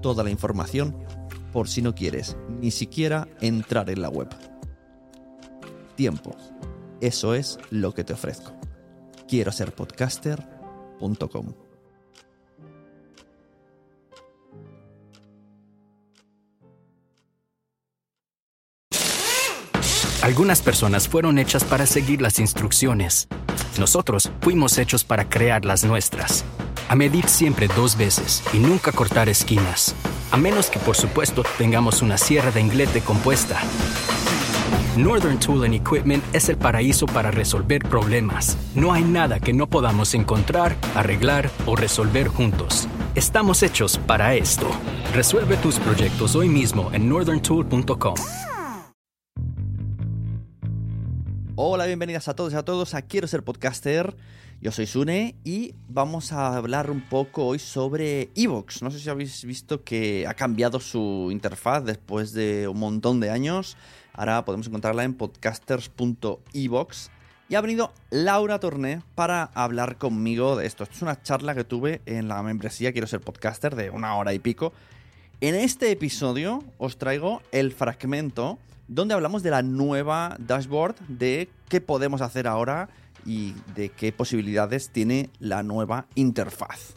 toda la información por si no quieres ni siquiera entrar en la web. Tiempo. Eso es lo que te ofrezco. Quiero ser podcaster.com. Algunas personas fueron hechas para seguir las instrucciones. Nosotros fuimos hechos para crear las nuestras. A medir siempre dos veces y nunca cortar esquinas. A menos que por supuesto tengamos una sierra de inglete compuesta. Northern Tool and Equipment es el paraíso para resolver problemas. No hay nada que no podamos encontrar, arreglar o resolver juntos. Estamos hechos para esto. Resuelve tus proyectos hoy mismo en northerntool.com. Hola, bienvenidas a todos y a todos a Quiero ser podcaster. Yo soy Sune y vamos a hablar un poco hoy sobre Evox. No sé si habéis visto que ha cambiado su interfaz después de un montón de años. Ahora podemos encontrarla en podcasters.evox. Y ha venido Laura Torné para hablar conmigo de esto. Esto es una charla que tuve en la membresía Quiero ser podcaster de una hora y pico. En este episodio os traigo el fragmento donde hablamos de la nueva dashboard, de qué podemos hacer ahora y de qué posibilidades tiene la nueva interfaz.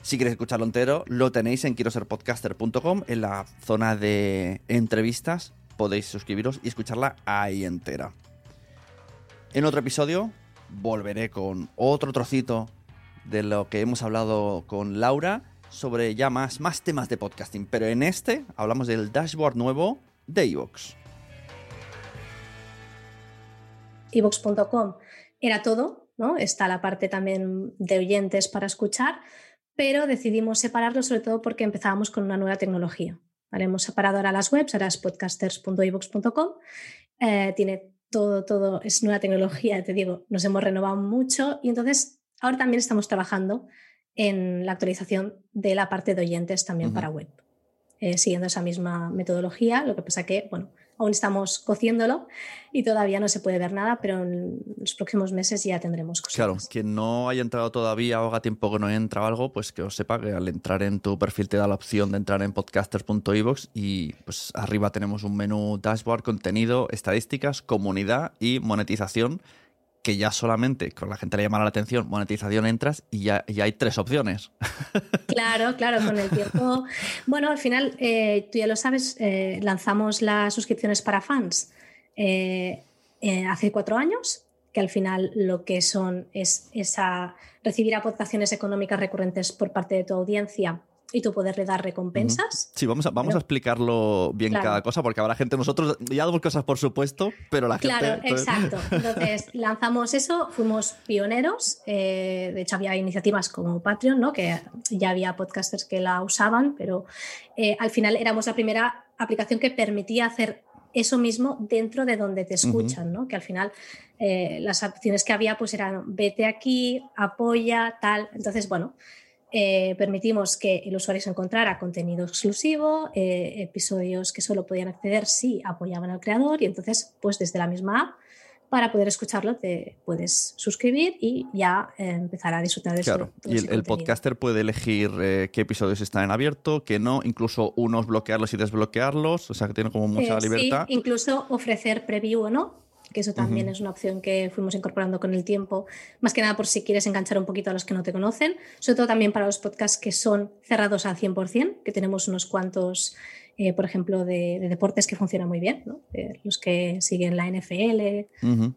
Si queréis escucharlo entero, lo tenéis en quiero en la zona de entrevistas. Podéis suscribiros y escucharla ahí entera. En otro episodio volveré con otro trocito de lo que hemos hablado con Laura sobre ya más, más temas de podcasting. Pero en este hablamos del dashboard nuevo de iVoox. evox.com era todo, ¿no? Está la parte también de oyentes para escuchar, pero decidimos separarlo sobre todo porque empezábamos con una nueva tecnología. ¿vale? Hemos separado ahora las webs, ahora es podcasters.evox.com, eh, tiene todo, todo, es nueva tecnología, te digo, nos hemos renovado mucho y entonces ahora también estamos trabajando en la actualización de la parte de oyentes también uh -huh. para web, eh, siguiendo esa misma metodología, lo que pasa que, bueno, aún estamos cociéndolo y todavía no se puede ver nada, pero en los próximos meses ya tendremos cosas. Claro, quien no haya entrado todavía o haga tiempo que no entra o algo, pues que os sepa que al entrar en tu perfil te da la opción de entrar en podcasters.evox y pues arriba tenemos un menú dashboard, contenido, estadísticas, comunidad y monetización que ya solamente con la gente le llamará la atención, monetización entras y ya, ya hay tres opciones. Claro, claro, con el tiempo. Bueno, al final, eh, tú ya lo sabes, eh, lanzamos las suscripciones para fans eh, hace cuatro años, que al final lo que son es esa, recibir aportaciones económicas recurrentes por parte de tu audiencia y tú poderle dar recompensas. Sí, vamos a, vamos pero, a explicarlo bien claro. cada cosa, porque habrá gente, nosotros ya damos cosas por supuesto, pero la claro, gente... Claro, exacto. Entonces lanzamos eso, fuimos pioneros, eh, de hecho había iniciativas como Patreon, ¿no? que ya había podcasters que la usaban, pero eh, al final éramos la primera aplicación que permitía hacer eso mismo dentro de donde te escuchan, ¿no? Que al final eh, las opciones que había pues eran vete aquí, apoya, tal. Entonces, bueno, eh, permitimos que el usuario se encontrara contenido exclusivo, eh, episodios que solo podían acceder si apoyaban al creador y entonces, pues desde la misma app, para poder escucharlo te puedes suscribir y ya empezar a disfrutar de claro. y el, podcaster puede elegir qué episodios están en abierto, qué no, incluso unos bloquearlos y desbloquearlos, o sea que tiene como mucha libertad. Sí, incluso ofrecer preview o no, que eso también es una opción que fuimos incorporando con el tiempo, más que nada por si quieres enganchar un poquito a los que no te conocen, sobre todo también para los podcasts que son cerrados al 100%, que tenemos unos cuantos, eh, por ejemplo, de, deportes que funcionan muy bien, los que siguen la NFL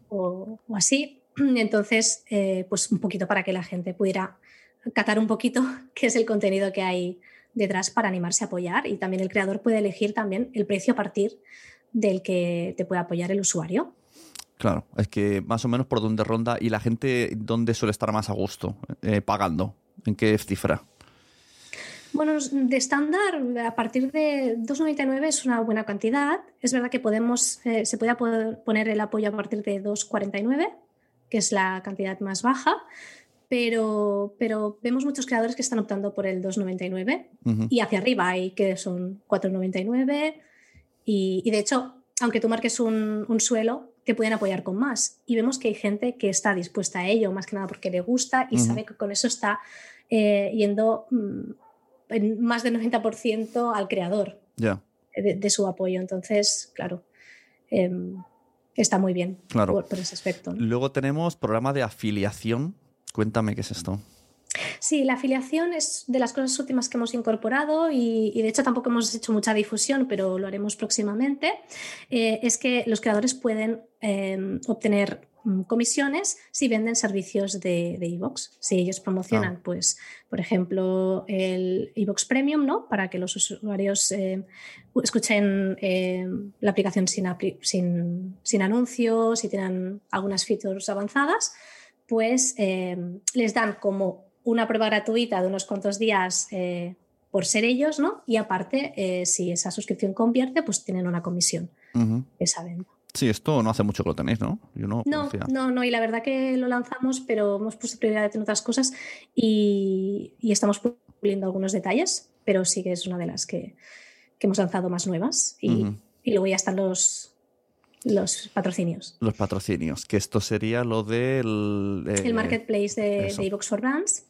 o, así. Entonces, eh, pues un poquito para que la gente pudiera catar un poquito qué es el contenido que hay detrás para animarse a apoyar y también el creador puede elegir también el precio a partir del que te puede apoyar el usuario. Claro, es que más o menos por dónde ronda y la gente dónde suele estar más a gusto eh, pagando, en qué cifra. Bueno, de estándar, a partir de 2,99 es una buena cantidad. Es verdad que podemos, eh, se puede poner el apoyo a partir de 2,49, que es la cantidad más baja, pero, pero vemos muchos creadores que están optando por el 2,99 y hacia arriba hay que son 4,99 y, y, de hecho, aunque tú marques un, un suelo, te pueden apoyar con más. Y vemos que hay gente que está dispuesta a ello, más que nada porque le gusta y sabe que con eso está eh, yendo mm, en más del 90% al creador de, su apoyo. Entonces, claro, em, está muy bien por, por, ese aspecto. Luego tenemos programa de afiliación. Cuéntame qué es esto. Sí, la afiliación es de las cosas últimas que hemos incorporado y, de hecho tampoco hemos hecho mucha difusión, pero lo haremos próximamente. Eh, es que los creadores pueden em, obtener mm, comisiones si venden servicios de iVoox. si ellos promocionan, ah. pues, por ejemplo, el iVoox Premium, ¿no? Para que los usuarios em, escuchen em, la aplicación sin, sin, sin anuncios, si tienen algunas features avanzadas, pues les dan como una prueba gratuita de unos cuantos días eh, por ser ellos, ¿no? Y aparte, eh, si esa suscripción convierte, pues tienen una comisión esa venta. Sí, esto no hace mucho que lo tenéis, ¿no? no, no, no, y la verdad que lo lanzamos, pero hemos puesto prioridad en otras cosas y, estamos puliendo algunos detalles, pero sí que es una de las que, hemos lanzado más nuevas y, y luego ya están los, los patrocinios. Los patrocinios, que esto sería lo del... el eh, marketplace de, de for Brands.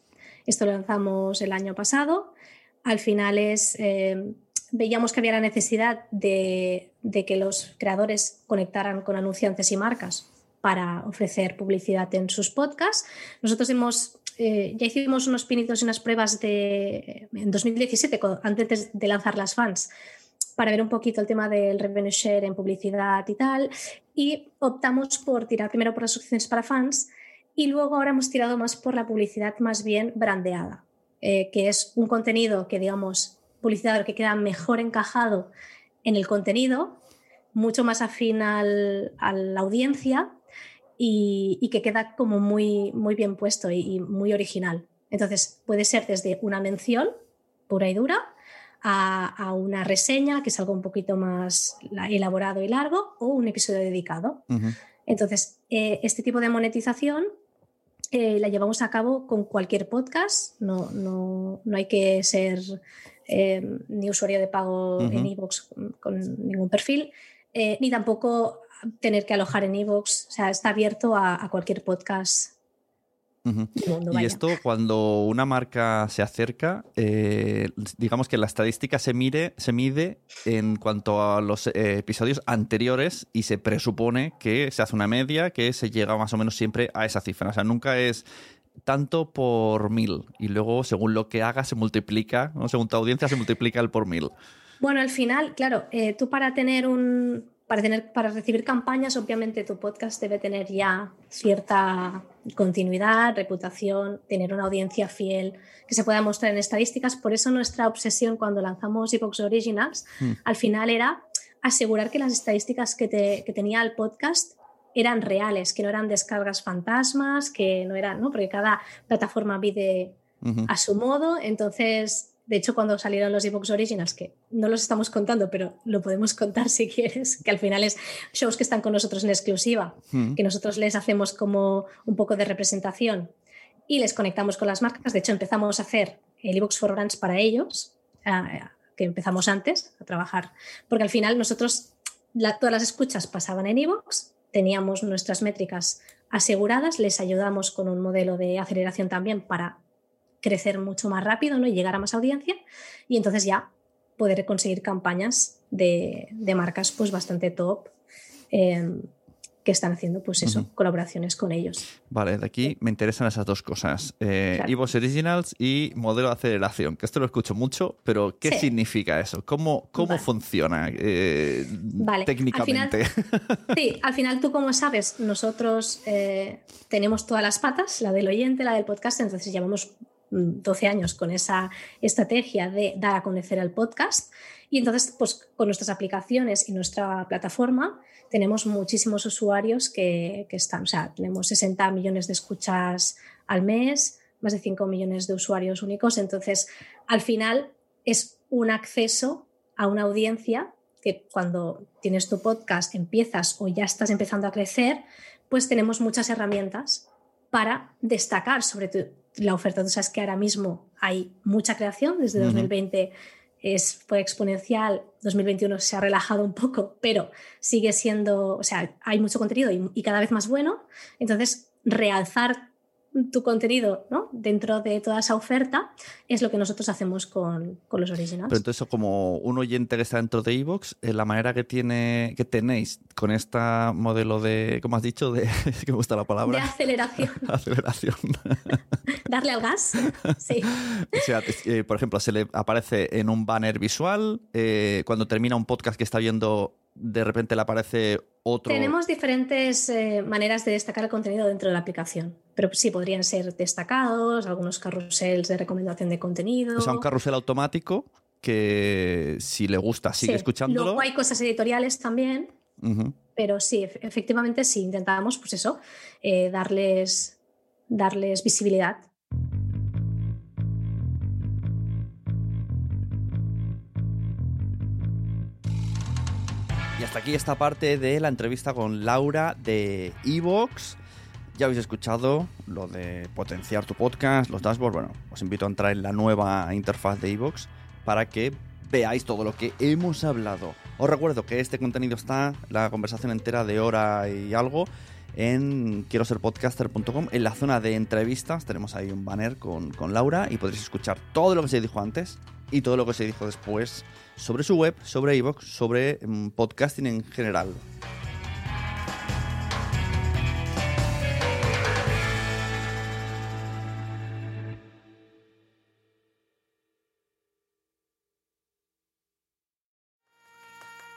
Esto lo lanzamos el año pasado. Al final es, eh, veíamos que había la necesidad de, que los creadores conectaran con anunciantes y marcas para ofrecer publicidad en sus podcasts. Nosotros hemos, eh, ya hicimos unos pinitos y unas pruebas de, en 2017, antes de lanzar las fans, para ver un poquito el tema del revenue share en publicidad y tal. Y optamos por tirar primero por las opciones para fans y luego ahora hemos tirado más por la publicidad más bien brandeada, eh, que es un contenido que, digamos, publicidad que queda mejor encajado en el contenido, mucho más afín al, a la audiencia y, que queda como muy, muy bien puesto y, muy original. Entonces, puede ser desde una mención pura y dura a, una reseña, que es algo un poquito más elaborado y largo, o un episodio dedicado. Entonces, eh, este tipo de monetización eh, la llevamos a cabo con cualquier podcast, no, no, no hay que ser eh, ni usuario de pago en iVoox con, ningún perfil, eh, ni tampoco tener que alojar en iVoox, o sea, está abierto a, a cualquier podcast y esto cuando una marca se acerca, eh, digamos que la estadística se, mide, se mide en cuanto a los eh, episodios anteriores y se presupone que se hace una media que se llega más o menos siempre a esa cifra. O sea, nunca es tanto por mil y luego según lo que haga se multiplica, ¿no? según tu audiencia se multiplica el por mil. Bueno, al final, claro, eh, tú para tener un, para, tener, para recibir campañas, obviamente tu podcast debe tener ya cierta continuidad, reputación, tener una audiencia fiel que se pueda mostrar en estadísticas. Por eso nuestra obsesión cuando lanzamos Epox Originals hmm. al final era asegurar que las estadísticas que, tenía el podcast eran reales, que no eran descargas fantasmas, que no eran, ¿no? Porque cada plataforma vive a su modo. Entonces, de hecho, cuando salieron los Evox Originals, que no los estamos contando, pero lo podemos contar si quieres, que al final es shows que están con nosotros en exclusiva, mm. que nosotros les hacemos como un poco de representación y les conectamos con las marcas. De hecho, empezamos a hacer el Evox for Brands para ellos, que empezamos antes a trabajar, porque al final nosotros todas las escuchas pasaban en Evox, teníamos nuestras métricas aseguradas, les ayudamos con un modelo de aceleración también para crecer mucho más rápido ¿no? y llegar a más audiencia y entonces ya poder conseguir campañas de, marcas pues bastante top em, que están haciendo pues eso, colaboraciones con ellos. Vale, de aquí me interesan esas dos cosas. Eh, Originals y modelo de aceleración, que esto lo escucho mucho, pero ¿qué significa eso? ¿Cómo, cómo funciona eh, técnicamente? sí, al final tú como sabes, nosotros eh, tenemos todas las patas, la del oyente, la del podcast, entonces llevamos 12 años con esa estrategia de dar a conocer el podcast. Y entonces, pues con nuestras aplicaciones y nuestra plataforma, tenemos muchísimos usuarios que, están, o sea, tenemos 60 millones de escuchas al mes, más de 5 millones de usuarios únicos. Entonces, al final es un acceso a una audiencia que cuando tienes tu podcast empiezas o ya estás empezando a crecer, pues tenemos muchas herramientas para destacar sobre tu, la oferta. Tú sabes que ahora mismo hay mucha creación, desde 2020 es, fue exponencial, 2021 se ha relajado un poco, pero sigue siendo, o sea, hay mucho contenido y, y cada vez más bueno. Entonces, realzar tu contenido ¿no? dentro de toda esa oferta es lo que nosotros hacemos con, los originals. Pero entonces, como un oyente que está dentro de Evox, eh, la manera que tiene que tenéis con este modelo de, ¿cómo has dicho? De, que me gusta la palabra. De aceleración. aceleración. Darle al gas, sí. o sea, eh, por ejemplo, se le aparece en un banner visual, eh, cuando termina un podcast que está viendo de repente le aparece otro. Tenemos diferentes maneras de destacar el contenido dentro de la aplicación, pero sí podrían ser destacados, algunos carruseles de recomendación de contenido. O sea, un carrusel automático que si le gusta sigue escuchándolo. Luego hay cosas editoriales también, pero sí, efectivamente sí intentamos, pues eso, eh, darles, darles visibilidad Y hasta aquí esta parte de la entrevista con Laura de Evox. Ya habéis escuchado lo de potenciar tu podcast, los dashboards. Bueno, os invito a entrar en la nueva interfaz de Evox para que veáis todo lo que hemos hablado. Os recuerdo que este contenido está, la conversación entera de hora y algo, en quiero ser podcaster.com. En la zona de entrevistas tenemos ahí un banner con, con Laura y podréis escuchar todo lo que se dijo antes y todo lo que se dijo después sobre su web, sobre iVoox, sobre mm, podcasting en general.